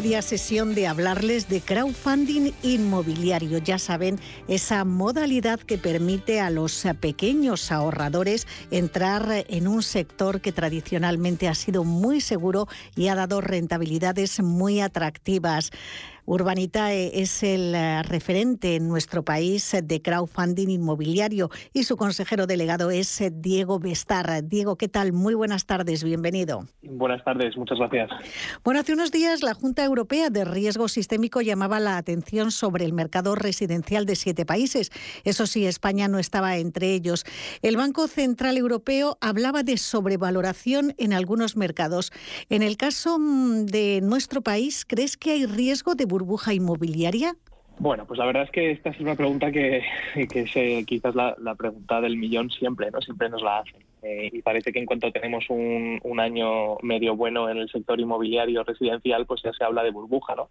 Media sesión de hablarles de crowdfunding inmobiliario. Ya saben, esa modalidad que permite a los pequeños ahorradores entrar en un sector que tradicionalmente ha sido muy seguro y ha dado rentabilidades muy atractivas. Urbanitae es el eh, referente en nuestro país de crowdfunding inmobiliario y su consejero delegado es eh, Diego Bestar. Diego, ¿qué tal? Muy buenas tardes, bienvenido. Buenas tardes, muchas gracias. Bueno, hace unos días la Junta Europea de Riesgo Sistémico llamaba la atención sobre el mercado residencial de siete países. Eso sí, España no estaba entre ellos. El Banco Central Europeo hablaba de sobrevaloración en algunos mercados. En el caso mm, de nuestro país, ¿crees que hay riesgo de burbuja inmobiliaria? Bueno, pues la verdad es que esta es una pregunta que, es quizás la, pregunta del millón siempre, ¿no? Siempre nos la hacen. Eh, y parece que en cuanto tenemos un, un, año medio bueno en el sector inmobiliario residencial, pues ya se habla de burbuja, ¿no?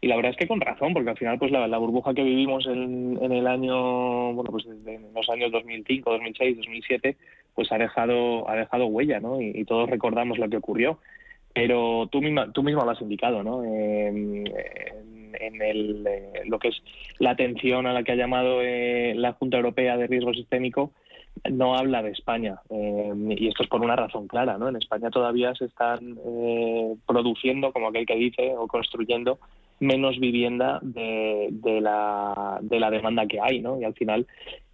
Y la verdad es que con razón, porque al final, pues la, burbuja que vivimos en, el año, bueno, pues los años 2005, 2006, 2007, pues ha dejado, ha dejado huella, ¿no? y todos recordamos lo que ocurrió. Pero tú misma, tú misma lo has indicado, ¿no? en, el, eh, lo que es la atención a la que ha llamado eh, la Junta Europea de Riesgo Sistémico, no habla de España. Eh, y esto es por una razón clara, ¿no? En España todavía se están produciendo, como aquel que dice, o construyendo menos vivienda de, de, la, de la demanda que hay, ¿no? Y al final,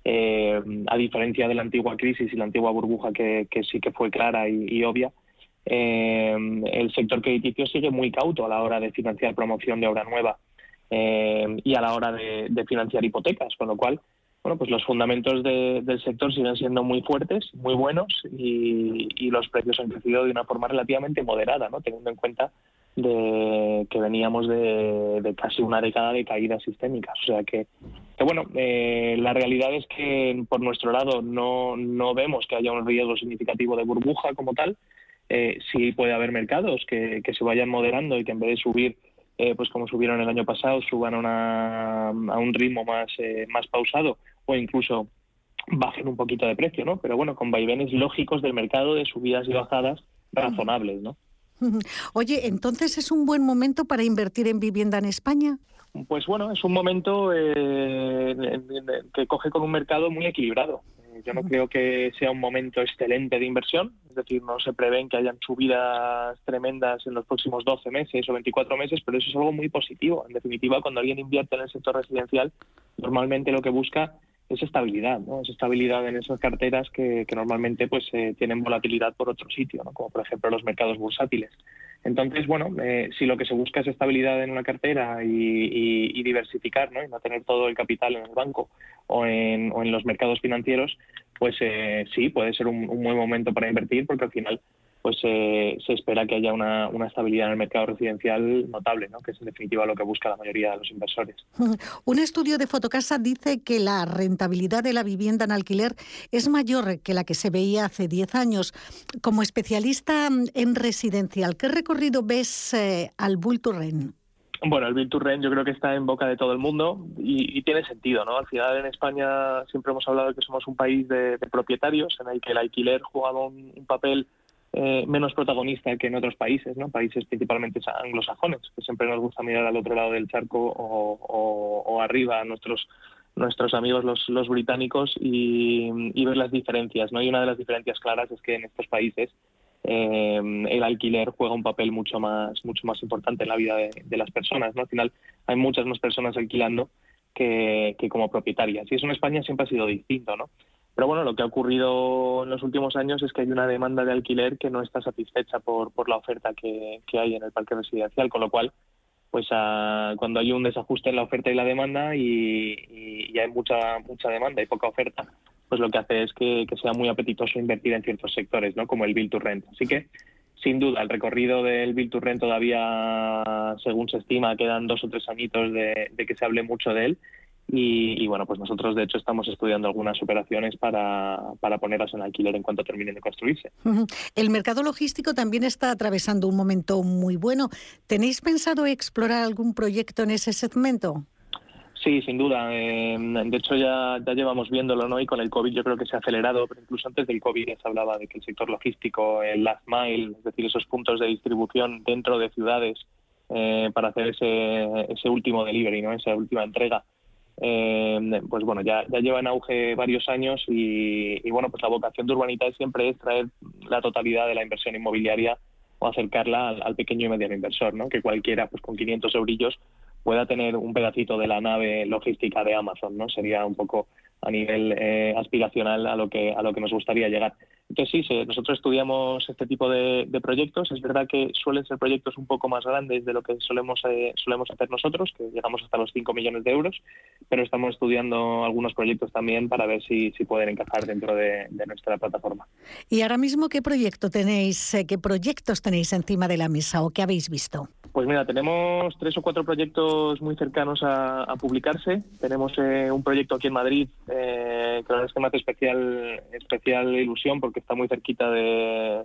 a diferencia de la antigua crisis y la antigua burbuja que, que sí que fue clara y obvia, eh, el sector crediticio sigue muy cauto a la hora de financiar promoción de obra nueva eh, y a la hora de, financiar hipotecas, con lo cual, bueno, pues los fundamentos del sector siguen siendo muy fuertes, muy buenos y, los precios han crecido de una forma relativamente moderada, ¿no? Teniendo en cuenta de que veníamos de, casi una década de caídas sistémicas. O sea que, bueno, eh, la realidad es que por nuestro lado no, no vemos que haya un riesgo significativo de burbuja como tal, eh, sí puede haber mercados que, se vayan moderando y que en vez de subir, eh, pues como subieron el año pasado, suban a, un ritmo más, eh, más pausado o incluso bajen un poquito de precio, ¿no? Pero bueno, con vaivenes lógicos del mercado de subidas y bajadas razonables, ¿no? Oye, entonces es un buen momento para invertir en vivienda en España. Pues bueno, es un momento eh, que coge con un mercado muy equilibrado. Yo no creo que sea un momento excelente de inversión, es decir, no se prevén que hayan subidas tremendas en los próximos 12 meses o 24 meses, pero eso es algo muy positivo. En definitiva, cuando alguien invierte en el sector residencial, normalmente lo que busca es estabilidad, ¿no? Es estabilidad en esas carteras que, normalmente pues eh, tienen volatilidad por otro sitio, ¿no? Como por ejemplo los mercados bursátiles. Entonces, bueno, eh, si lo que se busca es estabilidad en una cartera y, diversificar, ¿no? Y no tener todo el capital en el banco o en, o en los mercados financieros, pues eh, sí, puede ser un, un buen momento para invertir porque al final pues eh, se espera que haya una, estabilidad en el mercado residencial notable, ¿no? que es en definitiva lo que busca la mayoría de los inversores. Un estudio de Fotocasa dice que la rentabilidad de la vivienda en alquiler es mayor que la que se veía hace 10 años. Como especialista en residencial, ¿qué recorrido ves eh, al Rent? Bueno, el Build to Rent yo creo que está en boca de todo el mundo y, tiene sentido, ¿no? Al final en España siempre hemos hablado de que somos un país de, propietarios en el que el alquiler jugaba un papel eh, menos protagonista que en otros países, ¿no? países principalmente anglosajones, que siempre nos gusta mirar al otro lado del charco o, arriba a nuestros nuestros amigos los, los británicos y, ver las diferencias. ¿no? Y una de las diferencias claras es que en estos países eh, el alquiler juega un papel mucho más mucho más importante en la vida de, las personas. ¿no? Al final hay muchas más personas alquilando que, que como propietarias. Y eso en España siempre ha sido distinto. ¿no? Pero bueno, lo que ha ocurrido en los últimos años es que hay una demanda de alquiler que no está satisfecha por, por la oferta que, hay en el parque residencial, con lo cual, pues cuando hay un desajuste en la oferta y la demanda y, hay mucha mucha demanda y poca oferta, pues lo que hace es que, sea muy apetitoso invertir en ciertos sectores, ¿no? Como el Build to Rent. Así que, sin duda, el recorrido del Build to Rent todavía, según se estima, quedan dos o tres añitos de que se hable mucho de él Y, bueno, pues nosotros de hecho estamos estudiando algunas operaciones para, para ponerlas en alquiler en cuanto terminen de construirse. El mercado logístico también está atravesando un momento muy bueno. ¿Tenéis pensado explorar algún proyecto en ese segmento? Sí, sin duda. Eh, de hecho, ya, ya llevamos viéndolo, ¿no? Y con el COVID yo creo que se ha acelerado, pero incluso antes del COVID ya se hablaba de que el sector logístico, el last mile, es decir, esos puntos de distribución dentro de ciudades eh, para hacer ese, ese último delivery, ¿no? Esa última entrega, eh, pues bueno, ya, ya lleva en auge varios años y, bueno, pues la vocación de Urbanita siempre es traer la totalidad de la inversión inmobiliaria o acercarla al, pequeño y mediano inversor, ¿no? Que cualquiera, pues con 500 eurillos, pueda tener un pedacito de la nave logística de Amazon, ¿no? Sería un poco a nivel eh, aspiracional a lo que a lo que nos gustaría llegar. Entonces sí, nosotros estudiamos este tipo de, proyectos. Es verdad que suelen ser proyectos un poco más grandes de lo que solemos eh, solemos hacer nosotros, que llegamos hasta los 5 millones de euros, pero estamos estudiando algunos proyectos también para ver si, si pueden encajar dentro de, nuestra plataforma. ¿Y ahora mismo qué proyecto tenéis, eh, qué proyectos tenéis encima de la mesa o qué habéis visto? Pues mira, tenemos tres o cuatro proyectos muy cercanos a, publicarse. Tenemos eh, un proyecto aquí en Madrid eh, que la verdad es que me hace especial, especial ilusión porque está muy cerquita de,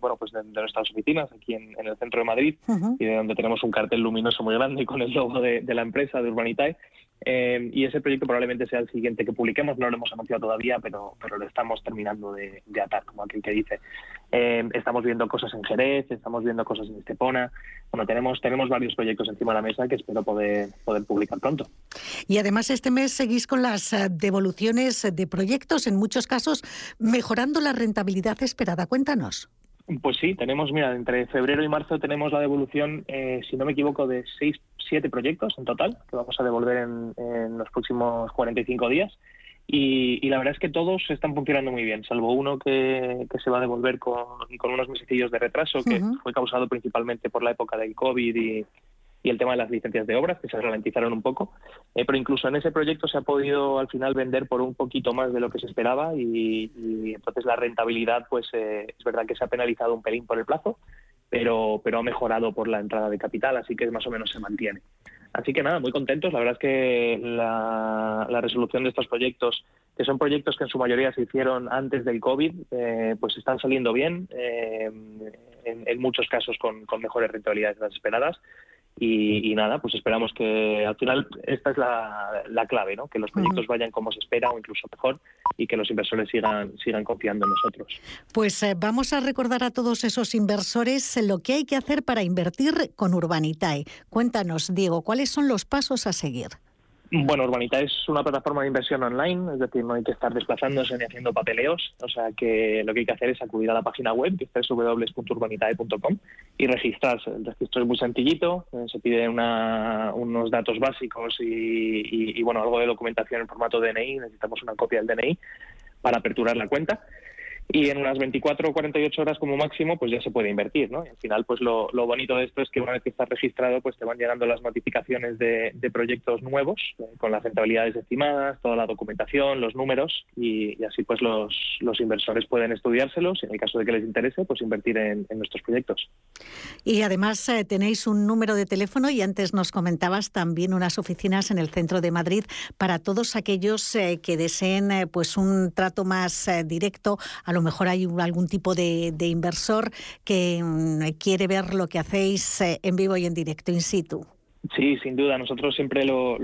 bueno pues de, nuestras oficinas aquí en, el centro de Madrid y de donde tenemos un cartel luminoso muy grande con el logo de, la empresa de Urbanitae. Eh, y ese proyecto probablemente sea el siguiente que publiquemos, no lo hemos anunciado todavía, pero, pero lo estamos terminando de, atar, como aquel que dice. Eh, estamos viendo cosas en Jerez, estamos viendo cosas en Estepona. Bueno, tenemos, tenemos varios proyectos encima de la mesa que espero poder, poder publicar pronto. Y además este mes seguís con las eh, devoluciones de proyectos, en muchos casos mejorando la rentabilidad esperada. Cuéntanos. Pues sí, tenemos, mira, entre febrero y marzo tenemos la devolución, eh, si no me equivoco, de seis, siete proyectos en total, que vamos a devolver en, los próximos 45 días. Y, la verdad es que todos están funcionando muy bien, salvo uno que, se va a devolver con, con unos mesecillos de retraso, que fue causado principalmente por la época del COVID y, y el tema de las licencias de obras, que se ralentizaron un poco. Eh, pero incluso en ese proyecto se ha podido al final vender por un poquito más de lo que se esperaba y, entonces la rentabilidad, pues eh, es verdad que se ha penalizado un pelín por el plazo, pero, pero ha mejorado por la entrada de capital, así que más o menos se mantiene. Así que nada, muy contentos. La verdad es que la, resolución de estos proyectos, que son proyectos que en su mayoría se hicieron antes del COVID, eh, pues están saliendo bien, en, muchos casos con, con mejores rentabilidades de las esperadas. Y, nada, pues esperamos que al final esta es la, clave, ¿no? que los proyectos vayan como se espera o incluso mejor y que los inversores sigan, sigan confiando en nosotros. Pues eh, vamos a recordar a todos esos inversores lo que hay que hacer para invertir con Urbanitae. Cuéntanos, Diego, ¿cuáles son los pasos a seguir? Bueno, Urbanita es una plataforma de inversión online, es decir, no hay que estar desplazándose ni haciendo papeleos, o sea que lo que hay que hacer es acudir a la página web, que es www.urbanitae.com, y registrarse. El registro es muy sencillito, eh, se piden unos datos básicos y, y, bueno, algo de documentación en formato DNI, necesitamos una copia del DNI para aperturar la cuenta y en unas 24 o 48 horas como máximo pues ya se puede invertir, ¿no? Y al final pues lo, bonito de esto es que una vez que estás registrado pues te van llegando las notificaciones de, proyectos nuevos eh, con las rentabilidades estimadas, toda la documentación, los números y, así pues los, los, inversores pueden estudiárselos y en el caso de que les interese pues invertir en, nuestros proyectos. Y además eh, tenéis un número de teléfono y antes nos comentabas también unas oficinas en el centro de Madrid para todos aquellos eh, que deseen pues un trato más directo a lo mejor hay algún tipo de, inversor que mm, quiere ver lo que hacéis eh, en vivo y en directo, in situ. Sí, sin duda. Nosotros siempre lo,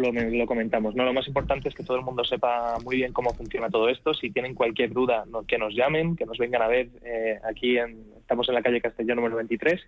comentamos. ¿no? Lo más importante es que todo el mundo sepa muy bien cómo funciona todo esto. Si tienen cualquier duda, que nos llamen, que nos vengan a ver. Eh, aquí estamos en la calle Castellón número 23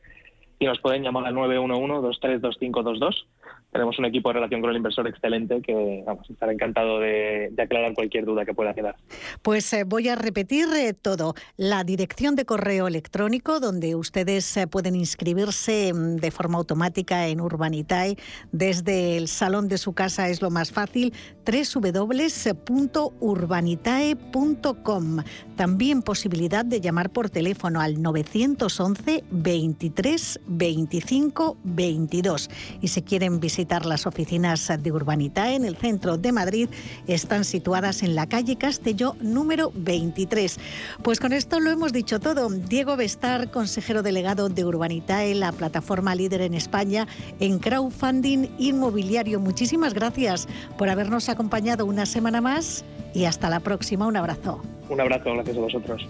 y nos pueden llamar al 911-232522. Tenemos un equipo de relación con el inversor excelente que vamos a estar encantado de, aclarar cualquier duda que pueda quedar. Pues eh, voy a repetir eh, todo. La dirección de correo electrónico donde ustedes eh, pueden inscribirse mm, de forma automática en Urbanitae desde el salón de su casa es lo más fácil www.urbanitae.com. También posibilidad de llamar por teléfono al 911 23 25 22. Y si quieren visitar visitar las oficinas de Urbanita en el centro de Madrid. Están situadas en la calle Castelló número 23. Pues con esto lo hemos dicho todo. Diego Bestar, consejero delegado de Urbanitae, la plataforma líder en España en crowdfunding inmobiliario. Muchísimas gracias por habernos acompañado una semana más y hasta la próxima. Un abrazo. Un abrazo, gracias a vosotros.